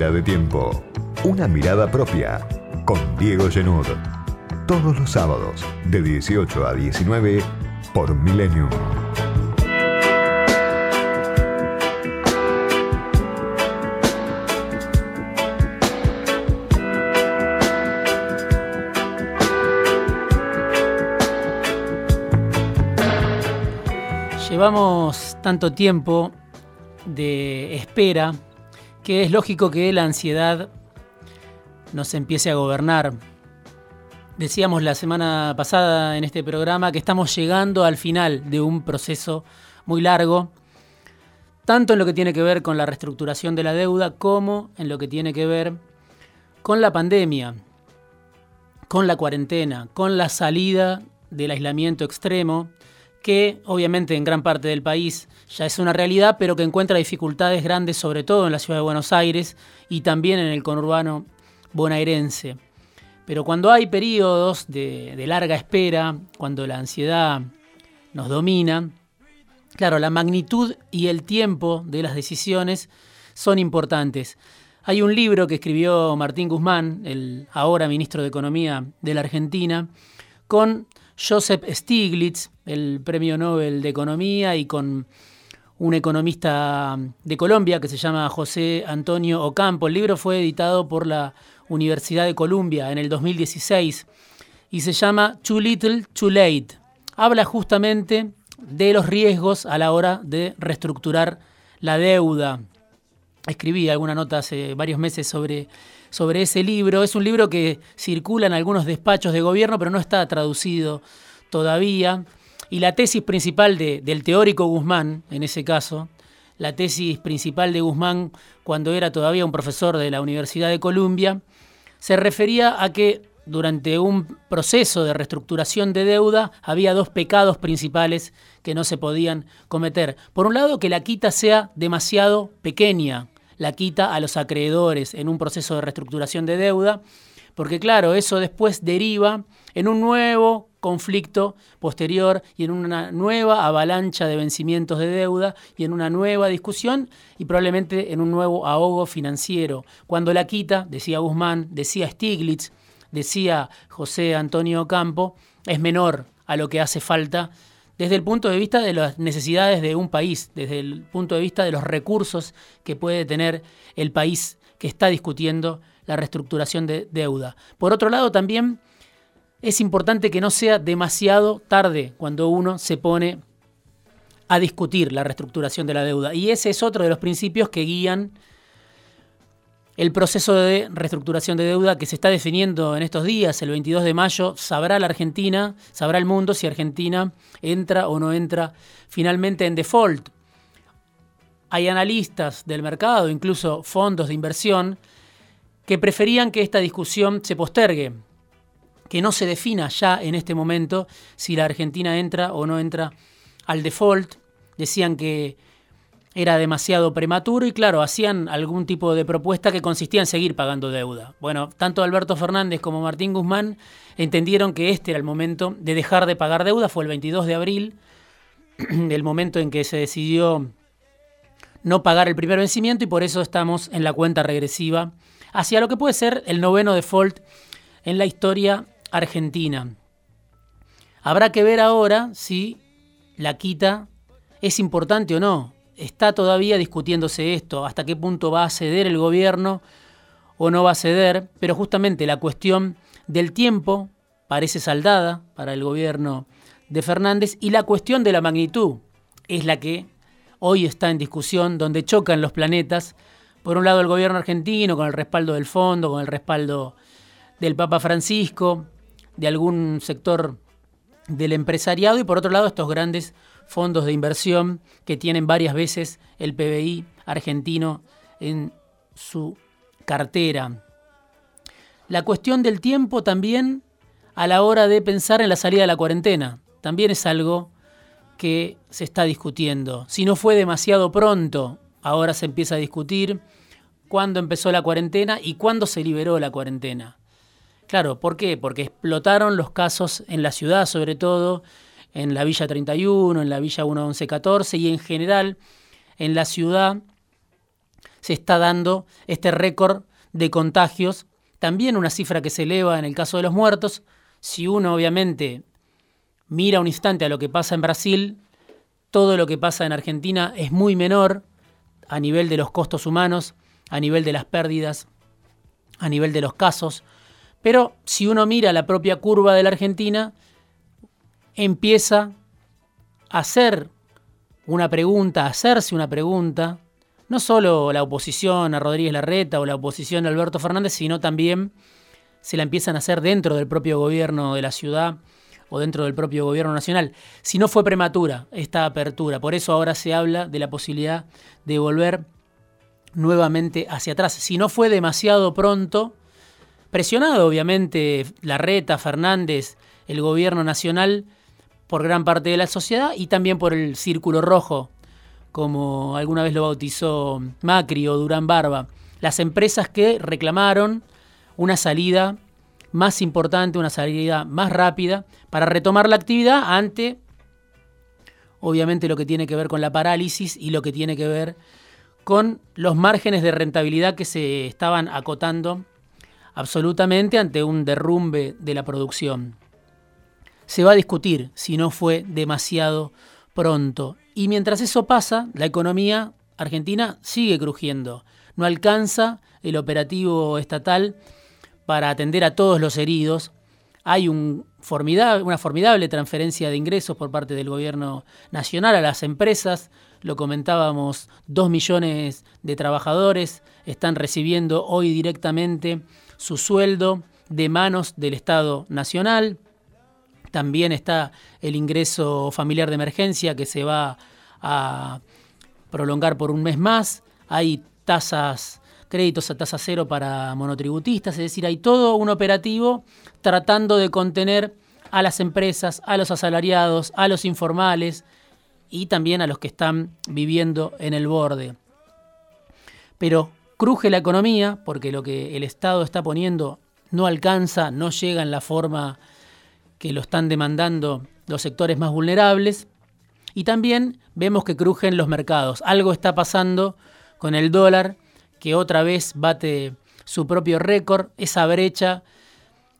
De tiempo. Una mirada propia con Diego Genud. Todos los sábados de 18 a 19 por Millennium. Llevamos tanto tiempo de espera que es lógico que la ansiedad nos empiece a gobernar. Decíamos la semana pasada en este programa que estamos llegando al final de un proceso muy largo, tanto en lo que tiene que ver con la reestructuración de la deuda como en lo que tiene que ver con la pandemia, con la cuarentena, con la salida del aislamiento extremo que obviamente en gran parte del país ya es una realidad, pero que encuentra dificultades grandes, sobre todo en la ciudad de Buenos Aires y también en el conurbano bonaerense. Pero cuando hay periodos de, larga espera, cuando la ansiedad nos domina, claro, la magnitud y el tiempo de las decisiones son importantes. Hay un libro que escribió Martín Guzmán, el ahora ministro de Economía de la Argentina, con Joseph Stiglitz, el premio Nobel de Economía, y con un economista de Colombia que se llama José Antonio Ocampo. El libro fue editado por la Universidad de Columbia en el 2016 y se llama Too Little, Too Late. Habla justamente de los riesgos a la hora de reestructurar la deuda. Escribí alguna nota hace varios meses sobre sobre ese libro. Es un libro que circula en algunos despachos de gobierno, pero no está traducido todavía. Y la tesis principal del teórico Guzmán, en ese caso, la tesis principal de Guzmán cuando era todavía un profesor de la Universidad de Columbia, se refería a que durante un proceso de reestructuración de deuda había dos pecados principales que no se podían cometer. Por un lado, que la quita sea demasiado pequeña, la quita a los acreedores en un proceso de reestructuración de deuda, porque claro, eso después deriva en un nuevo conflicto posterior y en una nueva avalancha de vencimientos de deuda y en una nueva discusión y probablemente en un nuevo ahogo financiero. Cuando la quita, decía Guzmán, decía Stiglitz, decía José Antonio Campo, es menor a lo que hace falta desde el punto de vista de las necesidades de un país, desde el punto de vista de los recursos que puede tener el país que está discutiendo la reestructuración de deuda. Por otro lado, también es importante que no sea demasiado tarde cuando uno se pone a discutir la reestructuración de la deuda. Y ese es otro de los principios que guían el proceso de reestructuración de deuda que se está definiendo en estos días, el 22 de mayo, sabrá la Argentina, sabrá el mundo si Argentina entra o no entra finalmente en default. Hay analistas del mercado, incluso fondos de inversión, que preferían que esta discusión se postergue, que no se defina ya en este momento si la Argentina entra o no entra al default. Decían que era demasiado prematuro y claro, hacían algún tipo de propuesta que consistía en seguir pagando deuda. Bueno, tanto Alberto Fernández como Martín Guzmán entendieron que este era el momento de dejar de pagar deuda, fue el 22 de abril, el momento en que se decidió no pagar el primer vencimiento y por eso estamos en la cuenta regresiva hacia lo que puede ser el noveno default en la historia argentina. Habrá que ver ahora si la quita es importante o no está todavía discutiéndose esto, hasta qué punto va a ceder el gobierno o no va a ceder, pero justamente la cuestión del tiempo parece saldada para el gobierno de Fernández y la cuestión de la magnitud es la que hoy está en discusión, donde chocan los planetas. Por un lado el gobierno argentino con el respaldo del fondo, con el respaldo del Papa Francisco, de algún sector del empresariado y por otro lado estos grandes fondos de inversión que tienen varias veces el PBI argentino en su cartera. La cuestión del tiempo también a la hora de pensar en la salida de la cuarentena, también es algo que se está discutiendo. Si no fue demasiado pronto, ahora se empieza a discutir cuándo empezó la cuarentena y cuándo se liberó la cuarentena. Claro, ¿por qué? Porque explotaron los casos en la ciudad sobre todo, en la Villa 31, en la Villa 1114 y en general en la ciudad se está dando este récord de contagios, también una cifra que se eleva en el caso de los muertos. Si uno obviamente mira un instante a lo que pasa en Brasil, todo lo que pasa en Argentina es muy menor a nivel de los costos humanos, a nivel de las pérdidas, a nivel de los casos. Pero si uno mira la propia curva de la Argentina, empieza a hacer una pregunta, a hacerse una pregunta, no solo la oposición a Rodríguez Larreta o la oposición a Alberto Fernández, sino también se la empiezan a hacer dentro del propio gobierno de la ciudad o dentro del propio gobierno nacional. Si no fue prematura esta apertura, por eso ahora se habla de la posibilidad de volver nuevamente hacia atrás. Si no fue demasiado pronto, presionado obviamente Larreta, Fernández, el gobierno nacional, por gran parte de la sociedad y también por el círculo rojo, como alguna vez lo bautizó Macri o Durán Barba. Las empresas que reclamaron una salida más importante, una salida más rápida para retomar la actividad ante, obviamente, lo que tiene que ver con la parálisis y lo que tiene que ver con los márgenes de rentabilidad que se estaban acotando absolutamente ante un derrumbe de la producción. Se va a discutir si no fue demasiado pronto. Y mientras eso pasa, la economía argentina sigue crujiendo. No alcanza el operativo estatal para atender a todos los heridos. Hay una formidable transferencia de ingresos por parte del gobierno nacional a las empresas. Lo comentábamos, dos millones de trabajadores están recibiendo hoy directamente su sueldo de manos del Estado Nacional. También está el ingreso familiar de emergencia que se va a prolongar por un mes más. Hay tasas, créditos a tasa cero para monotributistas, es decir, hay todo un operativo tratando de contener a las empresas, a los asalariados, a los informales y también a los que están viviendo en el borde. Pero cruje la economía porque lo que el Estado está poniendo no alcanza, no llega en la forma que lo están demandando los sectores más vulnerables. Y también vemos que crujen los mercados. Algo está pasando con el dólar, que otra vez bate su propio récord, esa brecha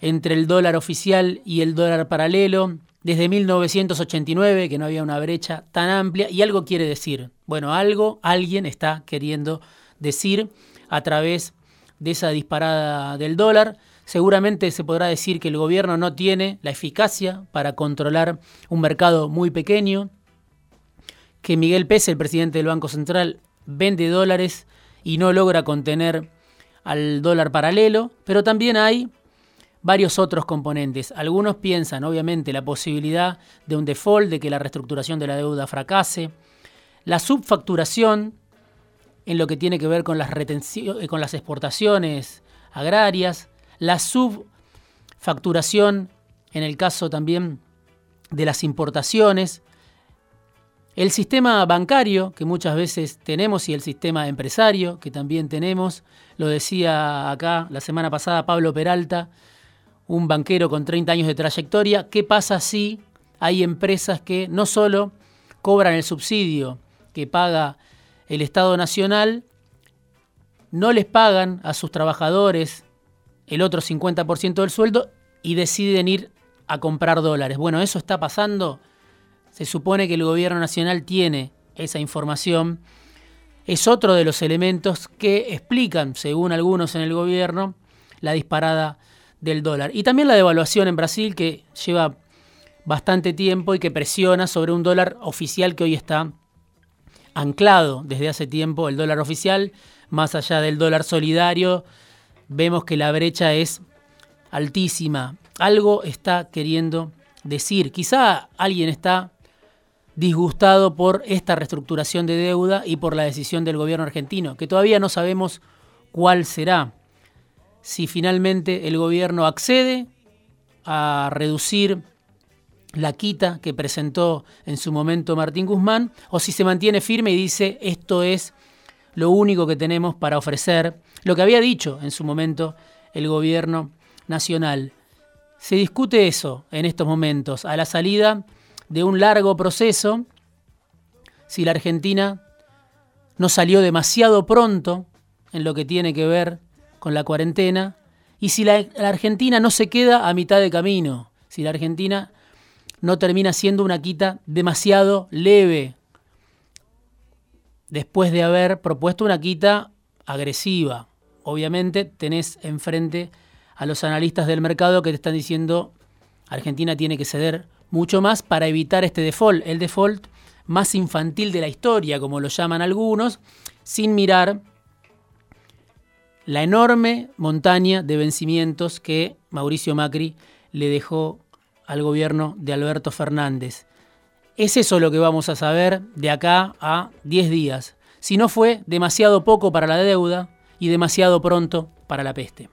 entre el dólar oficial y el dólar paralelo, desde 1989, que no había una brecha tan amplia, y algo quiere decir. Bueno, algo alguien está queriendo decir a través de esa disparada del dólar. Seguramente se podrá decir que el gobierno no tiene la eficacia para controlar un mercado muy pequeño, que Miguel Pérez, el presidente del Banco Central, vende dólares y no logra contener al dólar paralelo, pero también hay varios otros componentes. Algunos piensan, obviamente, la posibilidad de un default, de que la reestructuración de la deuda fracase, la subfacturación en lo que tiene que ver con las, con las exportaciones agrarias, la subfacturación en el caso también de las importaciones, el sistema bancario que muchas veces tenemos y el sistema empresario que también tenemos, lo decía acá la semana pasada Pablo Peralta, un banquero con 30 años de trayectoria, ¿qué pasa si hay empresas que no solo cobran el subsidio que paga el Estado Nacional, no les pagan a sus trabajadores el otro 50% del sueldo y deciden ir a comprar dólares. Bueno, eso está pasando. Se supone que el gobierno nacional tiene esa información. Es otro de los elementos que explican, según algunos en el gobierno, la disparada del dólar. Y también la devaluación en Brasil, que lleva bastante tiempo y que presiona sobre un dólar oficial que hoy está anclado desde hace tiempo, el dólar oficial, más allá del dólar solidario, vemos que la brecha es altísima. Algo está queriendo decir. Quizá alguien está disgustado por esta reestructuración de deuda y por la decisión del gobierno argentino, que todavía no sabemos cuál será. Si finalmente el gobierno accede a reducir la quita que presentó en su momento Martín Guzmán, o si se mantiene firme y dice esto es lo único que tenemos para ofrecer, lo que había dicho en su momento el gobierno nacional. Se discute eso en estos momentos, a la salida de un largo proceso, si la Argentina no salió demasiado pronto en lo que tiene que ver con la cuarentena y si la, Argentina no se queda a mitad de camino, si la Argentina no termina siendo una quita demasiado leve, después de haber propuesto una quita agresiva. Obviamente tenés enfrente a los analistas del mercado que te están diciendo Argentina tiene que ceder mucho más para evitar este default, el default más infantil de la historia, como lo llaman algunos, sin mirar la enorme montaña de vencimientos que Mauricio Macri le dejó al gobierno de Alberto Fernández. Es eso lo que vamos a saber de acá a 10 días. Si no fue demasiado poco para la deuda y demasiado pronto para la peste.